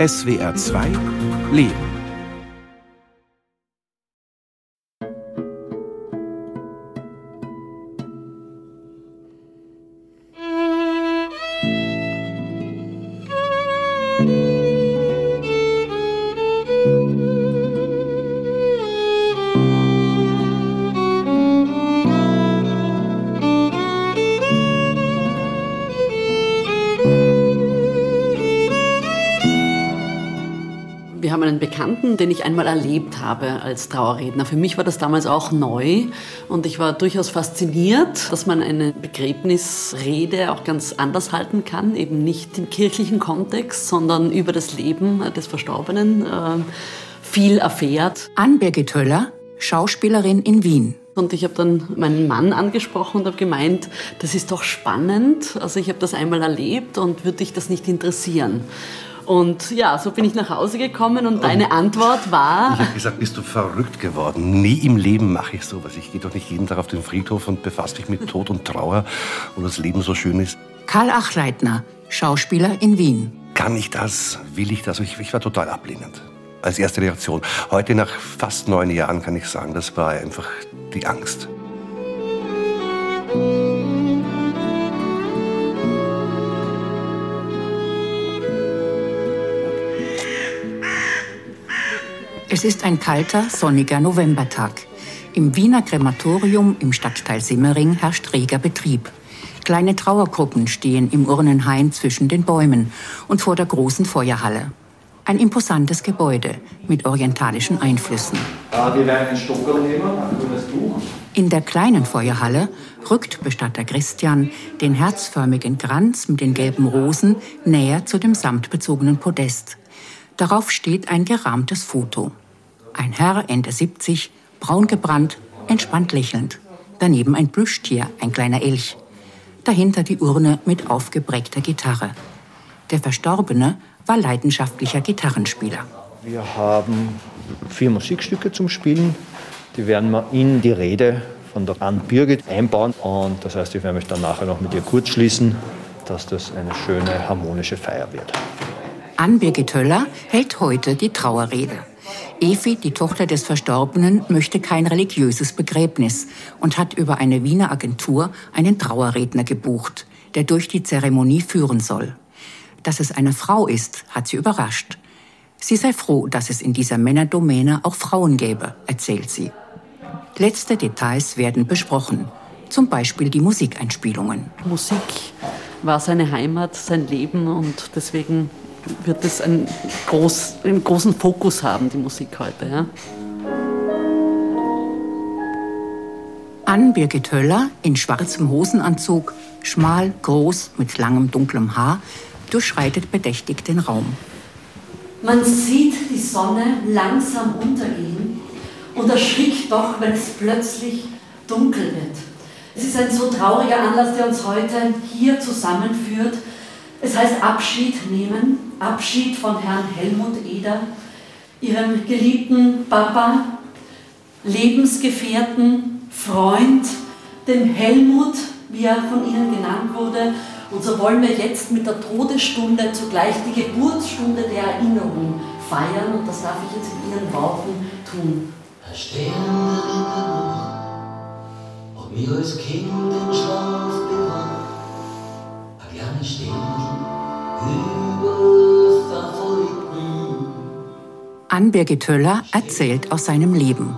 SWR 2 Leben. Einmal erlebt habe als Trauerredner. Für mich war das damals auch neu und ich war durchaus fasziniert, dass man eine Begräbnisrede auch ganz anders halten kann, eben nicht im kirchlichen Kontext, sondern über das Leben des Verstorbenen äh, viel erfährt. Ann-Birgit Höller, Schauspielerin in Wien. Und ich habe dann meinen Mann angesprochen und habe gemeint, das ist doch spannend. Also ich habe das einmal erlebt und würde dich das nicht interessieren? Und ja, so bin ich nach Hause gekommen und deine Antwort war. Ich habe gesagt, bist du verrückt geworden? Nie im Leben mache ich sowas. Ich gehe doch nicht jeden Tag auf den Friedhof und befasse mich mit Tod und Trauer, wo das Leben so schön ist. Karl Achleitner, Schauspieler in Wien. Kann ich das? Will ich das? Ich, ich war total ablehnend. Als erste Reaktion. Heute, nach fast neun Jahren, kann ich sagen, das war einfach die Angst. Es ist ein kalter, sonniger Novembertag. Im Wiener Krematorium im Stadtteil Simmering herrscht reger Betrieb. Kleine Trauergruppen stehen im Urnenhain zwischen den Bäumen und vor der großen Feuerhalle. Ein imposantes Gebäude mit orientalischen Einflüssen. Wir werden einen Stocker nehmen, ein grünes Tuch. In der kleinen Feuerhalle rückt Bestatter Christian den herzförmigen Kranz mit den gelben Rosen näher zu dem samtbezogenen Podest. Darauf steht ein gerahmtes Foto. Ein Herr, Ende 70, braun gebrannt, entspannt lächelnd. Daneben ein Plüschtier, ein kleiner Elch. Dahinter die Urne mit aufgeprägter Gitarre. Der Verstorbene war leidenschaftlicher Gitarrenspieler. Wir haben vier Musikstücke zum Spielen. Die werden wir in die Rede von der Ann Birgit einbauen. Und das heißt, ich werde mich dann nachher noch mit ihr kurz schließen, dass das eine schöne harmonische Feier wird. Ann-Birgit Höller hält heute die Trauerrede. Evi, die Tochter des Verstorbenen, möchte kein religiöses Begräbnis und hat über eine Wiener Agentur einen Trauerredner gebucht, der durch die Zeremonie führen soll. Dass es eine Frau ist, hat sie überrascht. Sie sei froh, dass es in dieser Männerdomäne auch Frauen gäbe, erzählt sie. Letzte Details werden besprochen, zum Beispiel die Musikeinspielungen. Musik war seine Heimat, sein Leben und deswegen wird es einen, groß, einen großen Fokus haben, die Musik heute. Ja? Ann-Birgit Höller in schwarzem Hosenanzug, schmal, groß, mit langem dunklem Haar, durchschreitet bedächtig den Raum. Man sieht die Sonne langsam untergehen und erschrickt doch, wenn es plötzlich dunkel wird. Es ist ein so trauriger Anlass, der uns heute hier zusammenführt. Es heißt Abschied nehmen, Abschied von Herrn Helmut Eder, ihrem geliebten Papa, Lebensgefährten, Freund, dem Helmut, wie er von Ihnen genannt wurde. Und so wollen wir jetzt mit der Todesstunde zugleich die Geburtsstunde der Erinnerung feiern. Und das darf ich jetzt in Ihren Worten tun. Nacht, ob mir als Kind im Schlaf bewahren, eine kleine Stimme Ann-Birgit Höller erzählt aus seinem Leben.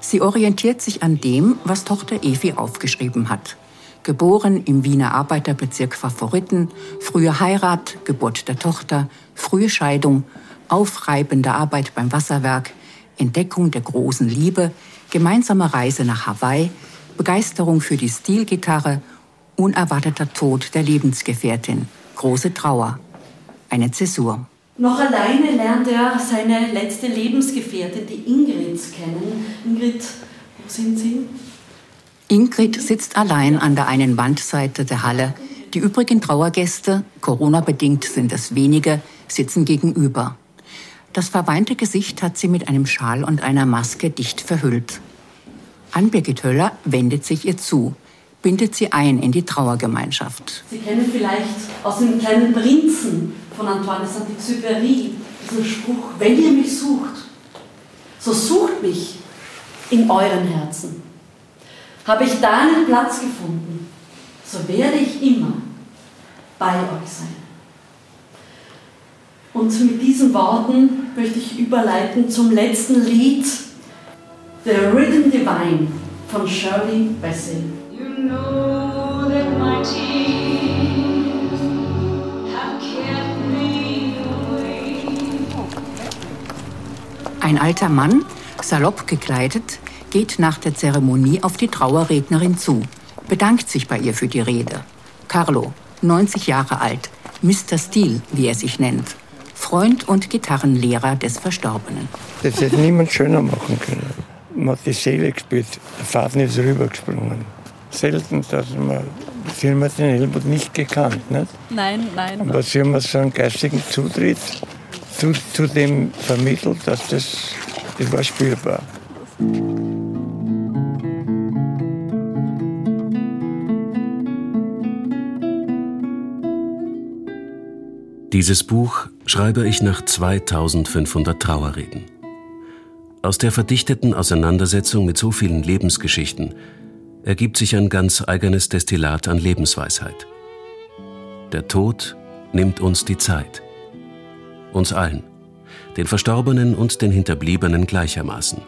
Sie orientiert sich an dem, was Tochter Evi aufgeschrieben hat. Geboren im Wiener Arbeiterbezirk Favoriten, frühe Heirat, Geburt der Tochter, frühe Scheidung, aufreibende Arbeit beim Wasserwerk, Entdeckung der großen Liebe, gemeinsame Reise nach Hawaii, Begeisterung für die Stilgitarre, unerwarteter Tod der Lebensgefährtin, große Trauer eine Zäsur. Noch alleine lernt er seine letzte Lebensgefährtin, die Ingrid, kennen. Ingrid, wo sind Sie? Ingrid sitzt allein an der einen Wandseite der Halle. Die übrigen Trauergäste, Corona-bedingt sind es wenige, sitzen gegenüber. Das verweinte Gesicht hat sie mit einem Schal und einer Maske dicht verhüllt. Ann-Birgit Höller wendet sich ihr zu, bindet sie ein in die Trauergemeinschaft. Sie kennen vielleicht aus dem kleinen Prinzen von Antoine de Saint-Exupéry dieser Spruch, wenn ihr mich sucht, so sucht mich in euren Herzen. Habe ich da einen Platz gefunden, so werde ich immer bei euch sein. Und mit diesen Worten möchte ich überleiten zum letzten Lied, The Rhythm Divine von Shirley Bassey. You know Ein alter Mann, salopp gekleidet, geht nach der Zeremonie auf die Trauerrednerin zu, bedankt sich bei ihr für die Rede. Carlo, 90 Jahre alt, Mr. Steele, wie er sich nennt. Freund und Gitarrenlehrer des Verstorbenen. Das hätte niemand schöner machen können. Man hat die Seele gespielt, der Faden ist rübergesprungen. Selten, dass man, sie haben den Helmut nicht gekannt. Nicht? Nein, nein. Aber sie haben so einen geistigen Zutritt zu, zu dem vermittelt, dass das, das war spürbar. Dieses Buch schreibe ich nach 2500 Trauerreden. Aus der verdichteten Auseinandersetzung mit so vielen Lebensgeschichten ergibt sich ein ganz eigenes Destillat an Lebensweisheit. Der Tod nimmt uns die Zeit. Uns allen, den Verstorbenen und den Hinterbliebenen gleichermaßen.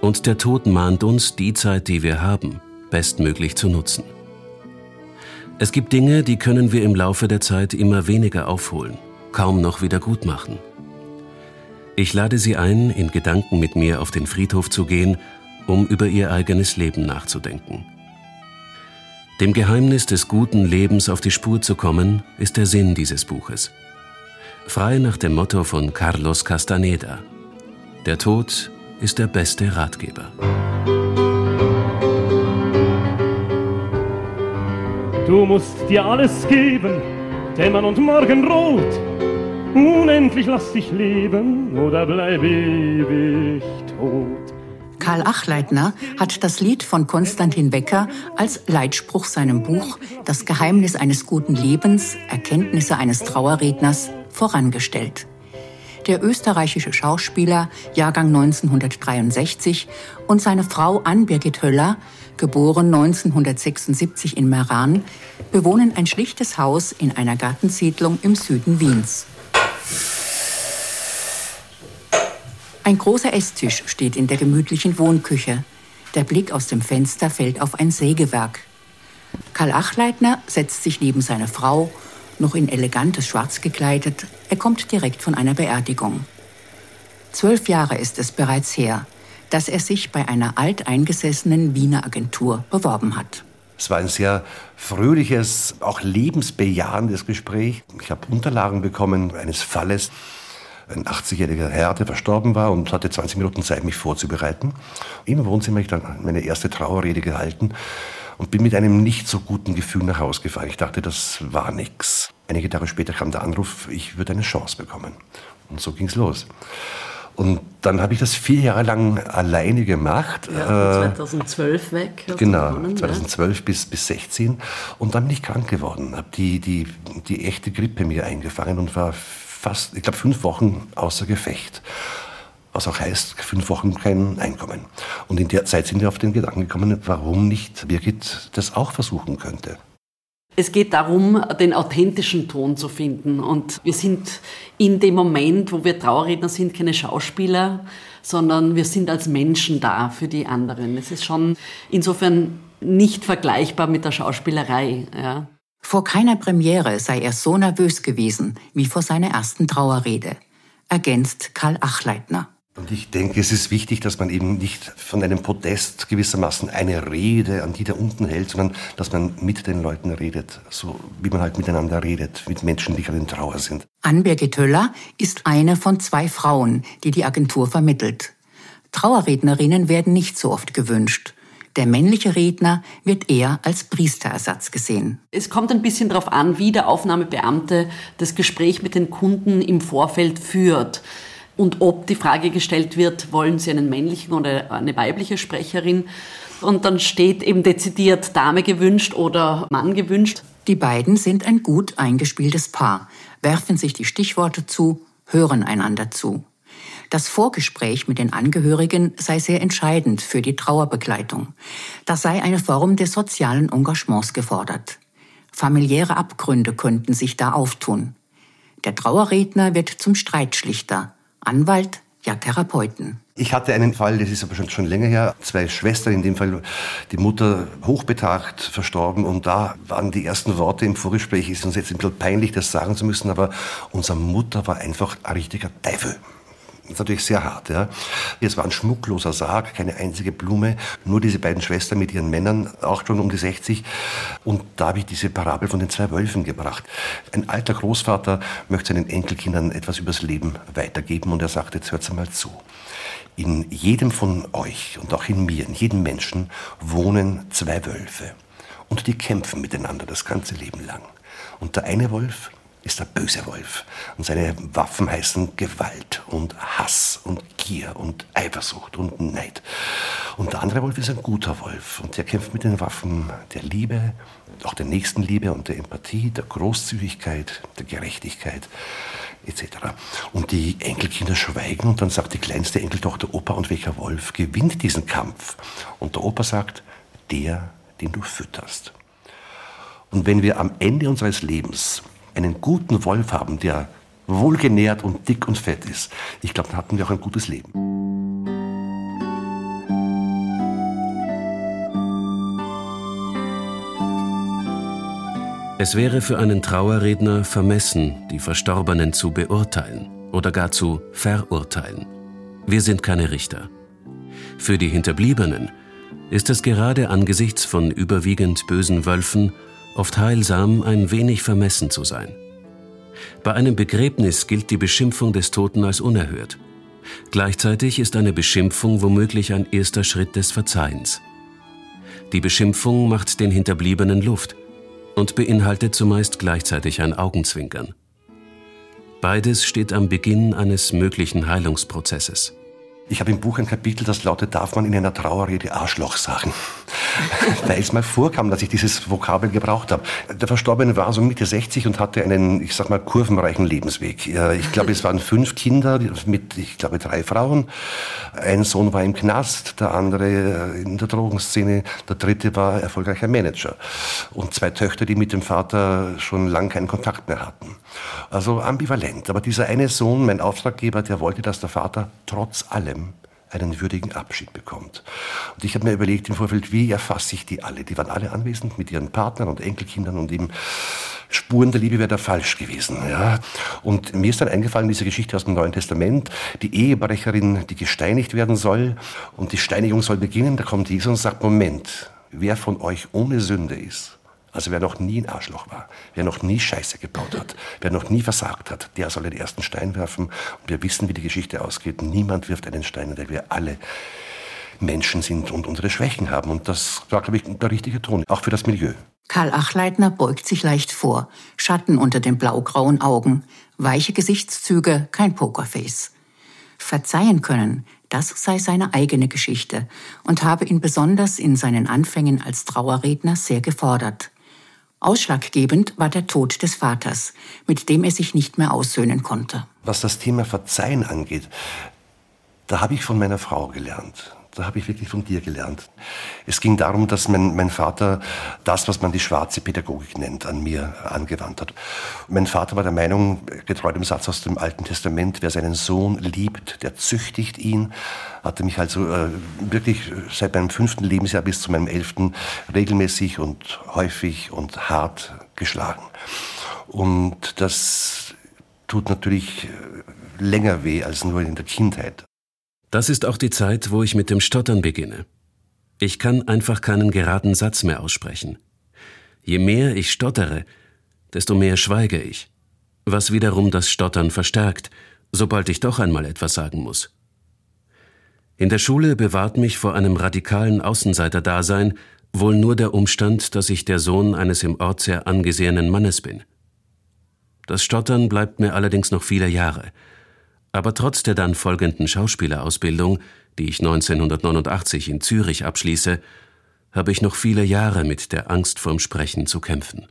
Und der Tod mahnt uns, die Zeit, die wir haben, bestmöglich zu nutzen. Es gibt Dinge, die können wir im Laufe der Zeit immer weniger aufholen, kaum noch wieder gut machen. Ich lade Sie ein, in Gedanken mit mir auf den Friedhof zu gehen, um über Ihr eigenes Leben nachzudenken. Dem Geheimnis des guten Lebens auf die Spur zu kommen, ist der Sinn dieses Buches. Frei nach dem Motto von Carlos Castaneda. Der Tod ist der beste Ratgeber. Du musst dir alles geben, dämmern und morgenrot. Unendlich lass dich leben oder bleib ewig tot. Karl Achleitner hat das Lied von Konstantin Wecker als Leitspruch seinem Buch Das Geheimnis eines guten Lebens, Erkenntnisse eines Trauerredners vorangestellt. Der österreichische Schauspieler, Jahrgang 1963, und seine Frau Ann-Birgit Höller geboren 1976 in Meran, bewohnen ein schlichtes Haus in einer Gartensiedlung im Süden Wiens. Ein großer Esstisch steht in der gemütlichen Wohnküche. Der Blick aus dem Fenster fällt auf ein Sägewerk. Karl Achleitner setzt sich neben seine Frau, noch in elegantes Schwarz gekleidet. Er kommt direkt von einer Beerdigung. Zwölf Jahre ist es bereits her dass er sich bei einer alteingesessenen Wiener Agentur beworben hat. Es war ein sehr fröhliches, auch lebensbejahendes Gespräch. Ich habe Unterlagen bekommen eines Falles. Ein 80-jähriger Herr, der verstorben war und hatte 20 Minuten Zeit, mich vorzubereiten. Im Wohnzimmer habe ich dann meine erste Trauerrede gehalten und bin mit einem nicht so guten Gefühl nach Hause gefahren. Ich dachte, das war nichts. Einige Tage später kam der Anruf, ich würde eine Chance bekommen. Und so ging es los. Und dann habe ich das vier Jahre lang alleine gemacht. Ja, 2012 weg. Genau, gewonnen, 2012 ja. bis, bis 16. Und dann bin ich krank geworden, habe die, die, die echte Grippe mir eingefangen und war fast, ich glaube, fünf Wochen außer Gefecht. Was auch heißt, fünf Wochen kein Einkommen. Und in der Zeit sind wir auf den Gedanken gekommen, warum nicht Birgit das auch versuchen könnte. Es geht darum, den authentischen Ton zu finden. Und wir sind in dem Moment, wo wir Trauerredner sind, keine Schauspieler, sondern wir sind als Menschen da für die anderen. Es ist schon insofern nicht vergleichbar mit der Schauspielerei. Ja. Vor keiner Premiere sei er so nervös gewesen wie vor seiner ersten Trauerrede, ergänzt Karl Achleitner. Und ich denke, es ist wichtig, dass man eben nicht von einem Podest gewissermaßen eine Rede an die da unten hält, sondern dass man mit den Leuten redet, so wie man halt miteinander redet, mit Menschen, die gerade in Trauer sind. Ann-Birgit Höller ist eine von zwei Frauen, die die Agentur vermittelt. Trauerrednerinnen werden nicht so oft gewünscht. Der männliche Redner wird eher als Priesterersatz gesehen. Es kommt ein bisschen darauf an, wie der Aufnahmebeamte das Gespräch mit den Kunden im Vorfeld führt und ob die Frage gestellt wird, wollen Sie einen männlichen oder eine weibliche Sprecherin? Und dann steht eben dezidiert Dame gewünscht oder Mann gewünscht. Die beiden sind ein gut eingespieltes Paar, werfen sich die Stichworte zu, hören einander zu. Das Vorgespräch mit den Angehörigen sei sehr entscheidend für die Trauerbegleitung. Das sei eine Form des sozialen Engagements gefordert. Familiäre Abgründe könnten sich da auftun. Der Trauerredner wird zum Streitschlichter, Anwalt, ja Therapeuten. Ich hatte einen Fall, das ist aber schon, schon länger her, zwei Schwestern, in dem Fall die Mutter hochbetagt verstorben und da waren die ersten Worte im Vorgespräch, ist uns jetzt ein bisschen peinlich, das sagen zu müssen, aber unsere Mutter war einfach ein richtiger Teufel. Das ist natürlich sehr hart. Ja. Es war ein schmuckloser Sarg, keine einzige Blume, nur diese beiden Schwestern mit ihren Männern, auch schon um die 60. Und da habe ich diese Parabel von den zwei Wölfen gebracht. Ein alter Großvater möchte seinen Enkelkindern etwas übers Leben weitergeben und er sagt, jetzt hört mal zu. In jedem von euch und auch in mir, in jedem Menschen wohnen zwei Wölfe. Und die kämpfen miteinander das ganze Leben lang. Und der eine Wolf ist der böse Wolf. Und seine Waffen heißen Gewalt und Hass und Gier und Eifersucht und Neid. Und der andere Wolf ist ein guter Wolf. Und der kämpft mit den Waffen der Liebe, auch der Nächstenliebe und der Empathie, der Großzügigkeit, der Gerechtigkeit etc. Und die Enkelkinder schweigen und dann sagt die kleinste Enkeltochter Opa, und welcher Wolf gewinnt diesen Kampf? Und der Opa sagt, der, den du fütterst. Und wenn wir am Ende unseres Lebens einen guten Wolf haben, der wohlgenährt und dick und fett ist, ich glaube, dann hatten wir auch ein gutes Leben. Es wäre für einen Trauerredner vermessen, die Verstorbenen zu beurteilen oder gar zu verurteilen. Wir sind keine Richter. Für die Hinterbliebenen ist es gerade angesichts von überwiegend bösen Wölfen oft heilsam, ein wenig vermessen zu sein. Bei einem Begräbnis gilt die Beschimpfung des Toten als unerhört. Gleichzeitig ist eine Beschimpfung womöglich ein erster Schritt des Verzeihens. Die Beschimpfung macht den Hinterbliebenen Luft und beinhaltet zumeist gleichzeitig ein Augenzwinkern. Beides steht am Beginn eines möglichen Heilungsprozesses. Ich habe im Buch ein Kapitel, das lautet, darf man in einer Trauerrede Arschloch sagen? Weil es mal vorkam, dass ich dieses Vokabel gebraucht habe. Der Verstorbene war so Mitte 60 und hatte einen, ich sag mal, kurvenreichen Lebensweg. Ich glaube, es waren fünf Kinder mit, ich glaube, drei Frauen. Ein Sohn war im Knast, der andere in der Drogenszene, der dritte war erfolgreicher Manager. Und zwei Töchter, die mit dem Vater schon lange keinen Kontakt mehr hatten. Also ambivalent. Aber dieser eine Sohn, mein Auftraggeber, der wollte, dass der Vater trotz allem einen würdigen Abschied bekommt. Und ich habe mir überlegt im Vorfeld, wie erfasse ich die alle? Die waren alle anwesend mit ihren Partnern und Enkelkindern und eben Spuren der Liebe wäre da falsch gewesen. Ja. Und mir ist dann eingefallen, diese Geschichte aus dem Neuen Testament, die Ehebrecherin, die gesteinigt werden soll und die Steinigung soll beginnen, da kommt Jesus und sagt, Moment, wer von euch ohne Sünde ist, also wer noch nie ein Arschloch war, wer noch nie Scheiße gebaut hat, wer noch nie versagt hat, der soll den ersten Stein werfen. Und wir wissen, wie die Geschichte ausgeht. Niemand wirft einen Stein, weil wir alle Menschen sind und unsere Schwächen haben. Und das war, glaube ich, der richtige Ton, auch für das Milieu. Karl Achleitner beugt sich leicht vor, Schatten unter den blaugrauen Augen, weiche Gesichtszüge, kein Pokerface. Verzeihen können, das sei seine eigene Geschichte und habe ihn besonders in seinen Anfängen als Trauerredner sehr gefordert. Ausschlaggebend war der Tod des Vaters, mit dem er sich nicht mehr aussöhnen konnte. Was das Thema Verzeihen angeht, da habe ich von meiner Frau gelernt. Da habe ich wirklich von dir gelernt. Es ging darum, dass mein, mein Vater das, was man die schwarze Pädagogik nennt, an mir angewandt hat. Mein Vater war der Meinung, getreu dem Satz aus dem Alten Testament, wer seinen Sohn liebt, der züchtigt ihn, hatte mich also äh, wirklich seit meinem fünften Lebensjahr bis zu meinem elften regelmäßig und häufig und hart geschlagen. Und das tut natürlich länger weh als nur in der Kindheit. Das ist auch die Zeit, wo ich mit dem Stottern beginne. Ich kann einfach keinen geraden Satz mehr aussprechen. Je mehr ich stottere, desto mehr schweige ich, was wiederum das Stottern verstärkt, sobald ich doch einmal etwas sagen muss. In der Schule bewahrt mich vor einem radikalen Außenseiterdasein wohl nur der Umstand, dass ich der Sohn eines im Ort sehr angesehenen Mannes bin. Das Stottern bleibt mir allerdings noch viele Jahre, aber trotz der dann folgenden Schauspielerausbildung, die ich 1989 in Zürich abschließe, habe ich noch viele Jahre mit der Angst vorm Sprechen zu kämpfen.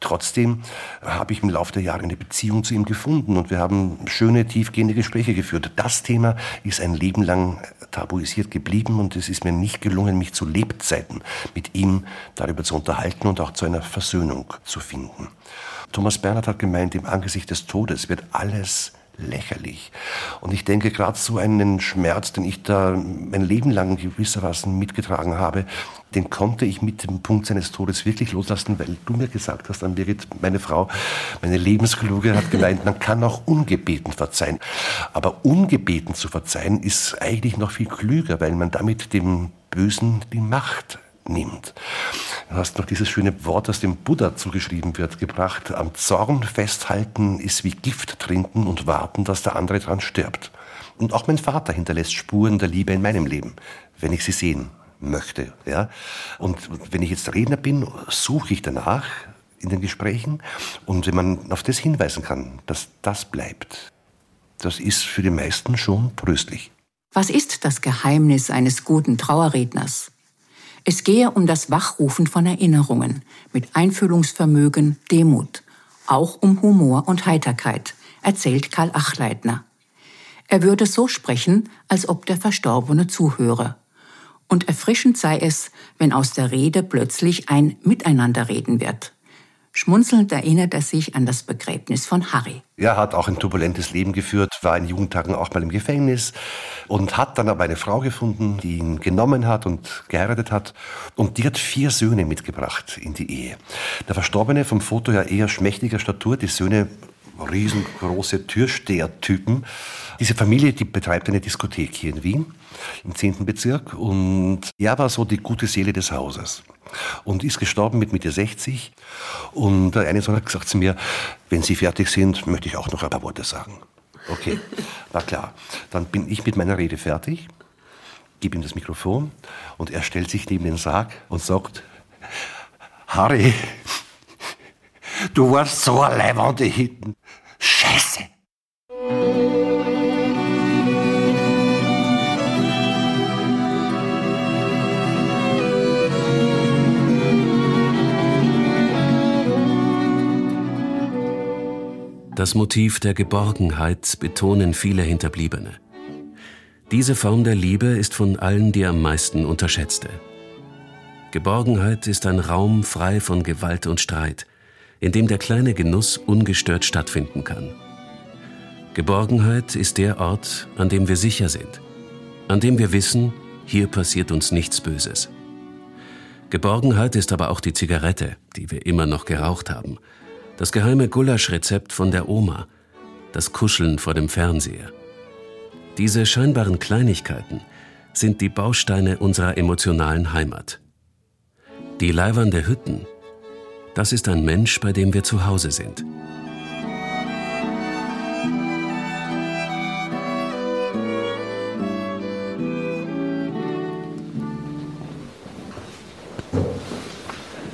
Trotzdem habe ich im Laufe der Jahre eine Beziehung zu ihm gefunden und wir haben schöne, tiefgehende Gespräche geführt. Das Thema ist ein Leben lang tabuisiert geblieben und es ist mir nicht gelungen, mich zu Lebzeiten mit ihm darüber zu unterhalten und auch zu einer Versöhnung zu finden. Thomas Bernhard hat gemeint, im Angesicht des Todes wird alles lächerlich. Und ich denke, gerade so einen Schmerz, den ich da mein Leben lang gewissermaßen mitgetragen habe, den konnte ich mit dem Punkt seines Todes wirklich loslassen, weil du mir gesagt hast, dann Birgit, meine Frau, meine Lebenskluge hat gemeint, man kann auch ungebeten verzeihen. Aber ungebeten zu verzeihen ist eigentlich noch viel klüger, weil man damit dem Bösen die Macht nimmt. Du hast noch dieses schöne Wort, das dem Buddha zugeschrieben wird, gebracht. Am Zorn festhalten ist wie Gift trinken und warten, dass der andere dran stirbt. Und auch mein Vater hinterlässt Spuren der Liebe in meinem Leben, wenn ich sie sehen möchte. Ja? Und wenn ich jetzt Redner bin, suche ich danach in den Gesprächen. Und wenn man auf das hinweisen kann, dass das bleibt, das ist für die meisten schon tröstlich. Was ist das Geheimnis eines guten Trauerredners? Es gehe um das Wachrufen von Erinnerungen mit Einfühlungsvermögen, Demut, auch um Humor und Heiterkeit, erzählt Karl Achleitner. Er würde so sprechen, als ob der Verstorbene zuhöre. Und erfrischend sei es, wenn aus der Rede plötzlich ein Miteinanderreden wird. Schmunzelnd erinnert er sich an das Begräbnis von Harry. Er hat auch ein turbulentes Leben geführt, war in Jugendtagen auch mal im Gefängnis und hat dann aber eine Frau gefunden, die ihn genommen hat und geheiratet hat. Und die hat vier Söhne mitgebracht in die Ehe. Der Verstorbene vom Foto ja eher schmächtiger Statur, die Söhne riesengroße Türstehertypen. Diese Familie, die betreibt eine Diskothek hier in Wien, im 10. Bezirk. Und er war so die gute Seele des Hauses und ist gestorben mit Mitte 60. Und der eine Sohn hat gesagt zu mir, wenn Sie fertig sind, möchte ich auch noch ein paar Worte sagen. Okay, war klar. Dann bin ich mit meiner Rede fertig, gebe ihm das Mikrofon und er stellt sich neben den Sarg und sagt, Harry, du warst so ein leibende Hitten. Scheiße. Das Motiv der Geborgenheit betonen viele Hinterbliebene. Diese Form der Liebe ist von allen die am meisten unterschätzte. Geborgenheit ist ein Raum frei von Gewalt und Streit, in dem der kleine Genuss ungestört stattfinden kann. Geborgenheit ist der Ort, an dem wir sicher sind, an dem wir wissen, hier passiert uns nichts Böses. Geborgenheit ist aber auch die Zigarette, die wir immer noch geraucht haben, das geheime Gulaschrezept von der Oma, das Kuscheln vor dem Fernseher. Diese scheinbaren Kleinigkeiten sind die Bausteine unserer emotionalen Heimat. Die Leibern der Hütten, das ist ein Mensch, bei dem wir zu Hause sind.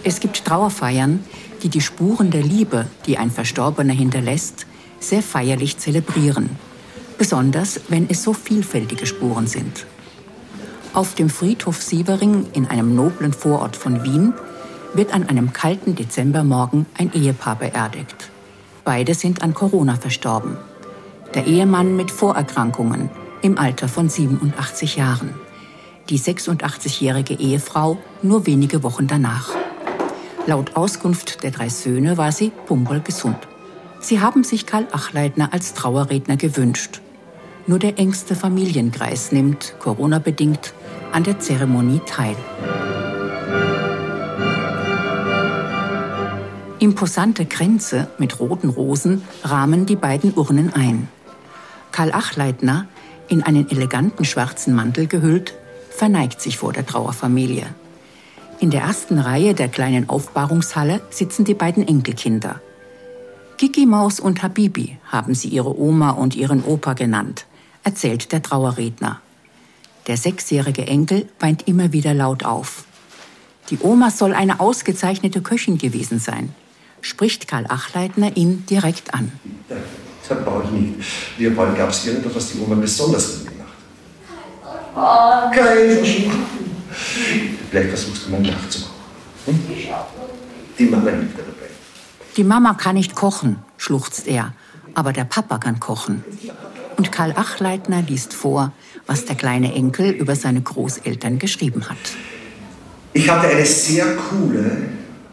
Es gibt Trauerfeiern, die die Spuren der Liebe, die ein Verstorbener hinterlässt, sehr feierlich zelebrieren. Besonders, wenn es so vielfältige Spuren sind. Auf dem Friedhof Sievering in einem noblen Vorort von Wien wird an einem kalten Dezembermorgen ein Ehepaar beerdigt. Beide sind an Corona verstorben. Der Ehemann mit Vorerkrankungen im Alter von 87 Jahren. Die 86-jährige Ehefrau nur wenige Wochen danach. Laut Auskunft der drei Söhne war sie gesund. Sie haben sich Karl Achleitner als Trauerredner gewünscht. Nur der engste Familienkreis nimmt, Corona-bedingt, an der Zeremonie teil. Imposante Kränze mit roten Rosen rahmen die beiden Urnen ein. Karl Achleitner, in einen eleganten schwarzen Mantel gehüllt, verneigt sich vor der Trauerfamilie. In der ersten Reihe der kleinen Aufbahrungshalle sitzen die beiden Enkelkinder. Kiki Maus und Habibi haben sie ihre Oma und ihren Opa genannt, erzählt der Trauerredner. Der sechsjährige Enkel weint immer wieder laut auf. Die Oma soll eine ausgezeichnete Köchin gewesen sein, spricht Karl Achleitner ihn direkt an. Das brauche ich nicht. Wir wollen, gab es irgendwas, was die Oma besonders gut gemacht hat? Kein Vielleicht versuchst du mal nachzumachen. Hm? Die Mama hilft dabei. Die Mama kann nicht kochen, schluchzt er, aber der Papa kann kochen. Und Karl Achleitner liest vor, was der kleine Enkel über seine Großeltern geschrieben hat. Ich hatte eine sehr coole,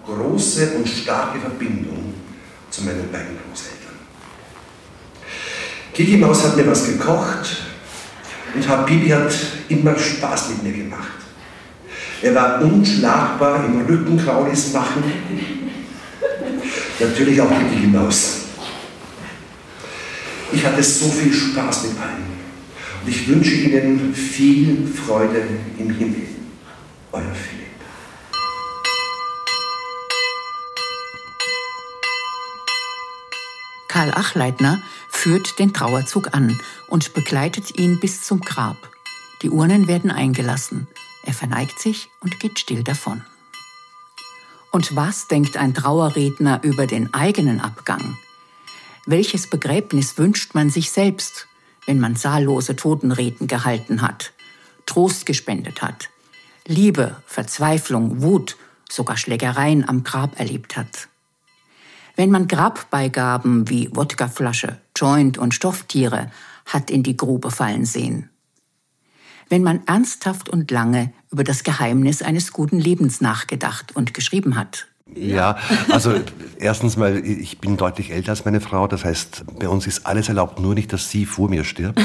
große und starke Verbindung zu meinen beiden Großeltern. Kiki Maus hat mir was gekocht und Habibi hat immer Spaß mit mir gemacht. Er war unschlagbar im Rückenkraulis machen. Natürlich auch die Kiki Maus. Ich hatte so viel Spaß mit allen. Und ich wünsche Ihnen viel Freude im Himmel. Euer Philipp. Karl Achleitner führt den Trauerzug an und begleitet ihn bis zum Grab. Die Urnen werden eingelassen. Er verneigt sich und geht still davon. Und was denkt ein Trauerredner über den eigenen Abgang? Welches Begräbnis wünscht man sich selbst, wenn man zahllose Totenreden gehalten hat, Trost gespendet hat, Liebe, Verzweiflung, Wut, sogar Schlägereien am Grab erlebt hat? Wenn man Grabbeigaben wie Wodkaflasche, Joint und Stofftiere hat in die Grube fallen sehen. Wenn man ernsthaft und lange über das Geheimnis eines guten Lebens nachgedacht und geschrieben hat. Ja, also erstens mal, ich bin deutlich älter als meine Frau. Das heißt, bei uns ist alles erlaubt, nur nicht, dass sie vor mir stirbt.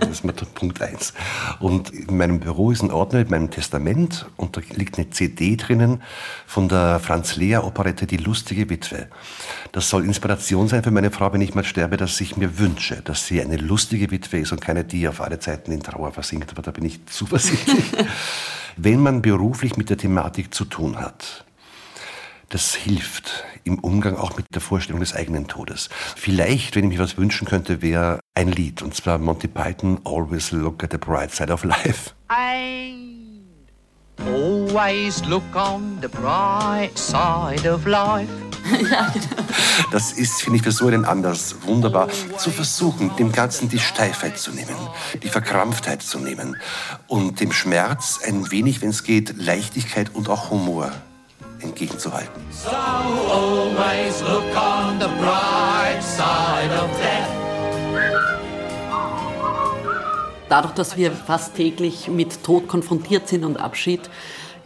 Das ist mal Punkt eins. Und in meinem Büro ist ein Ordner mit meinem Testament und da liegt eine CD drinnen von der Franz Lea Operette Die lustige Witwe. Das soll Inspiration sein für meine Frau, wenn ich mal sterbe, dass ich mir wünsche, dass sie eine lustige Witwe ist und keine, die auf alle Zeiten in Trauer versinkt. Aber da bin ich zuversichtlich. wenn man beruflich mit der Thematik zu tun hat, das hilft im Umgang auch mit der Vorstellung des eigenen Todes. Vielleicht, wenn ich mir was wünschen könnte, wäre ein Lied, und zwar Monty Python, Always Look at the Bright Side of Life. Always look on the bright side of life. ja, genau. Das ist, finde ich, für so einen Anlass wunderbar, zu versuchen, dem Ganzen die Steifheit zu nehmen, die Verkrampftheit zu nehmen und dem Schmerz ein wenig, wenn es geht, Leichtigkeit und auch Humor entgegenzuhalten. So always look on the bright side of death. Dadurch, dass wir fast täglich mit Tod konfrontiert sind und Abschied,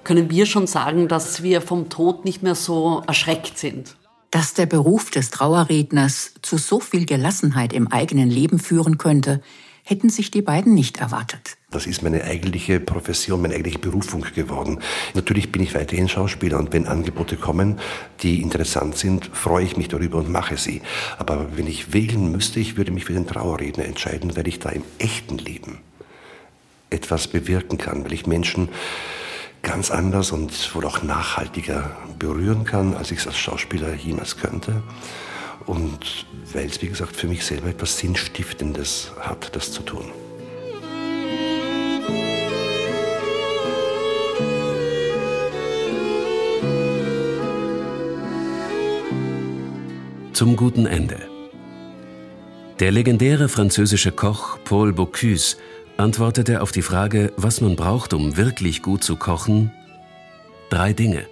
können wir schon sagen, dass wir vom Tod nicht mehr so erschreckt sind. Dass der Beruf des Trauerredners zu so viel Gelassenheit im eigenen Leben führen könnte, hätten sich die beiden nicht erwartet. Das ist meine eigentliche Profession, meine eigentliche Berufung geworden. Natürlich bin ich weiterhin Schauspieler und wenn Angebote kommen, die interessant sind, freue ich mich darüber und mache sie. Aber wenn ich wählen müsste, ich würde mich für den Trauerredner entscheiden, weil ich da im echten Leben etwas bewirken kann, weil ich Menschen ganz anders und wohl auch nachhaltiger berühren kann, als ich es als Schauspieler jemals könnte. Und weil es, wie gesagt, für mich selber etwas Sinnstiftendes hat, das zu tun. Zum guten Ende. Der legendäre französische Koch Paul Bocuse antwortete auf die Frage, was man braucht, um wirklich gut zu kochen, drei Dinge.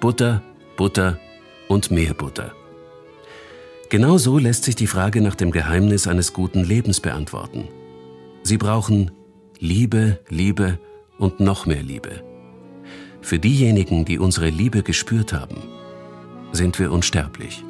Butter, Butter und mehr Butter. Genau so lässt sich die Frage nach dem Geheimnis eines guten Lebens beantworten. Sie brauchen Liebe, Liebe und noch mehr Liebe. Für diejenigen, die unsere Liebe gespürt haben, sind wir unsterblich.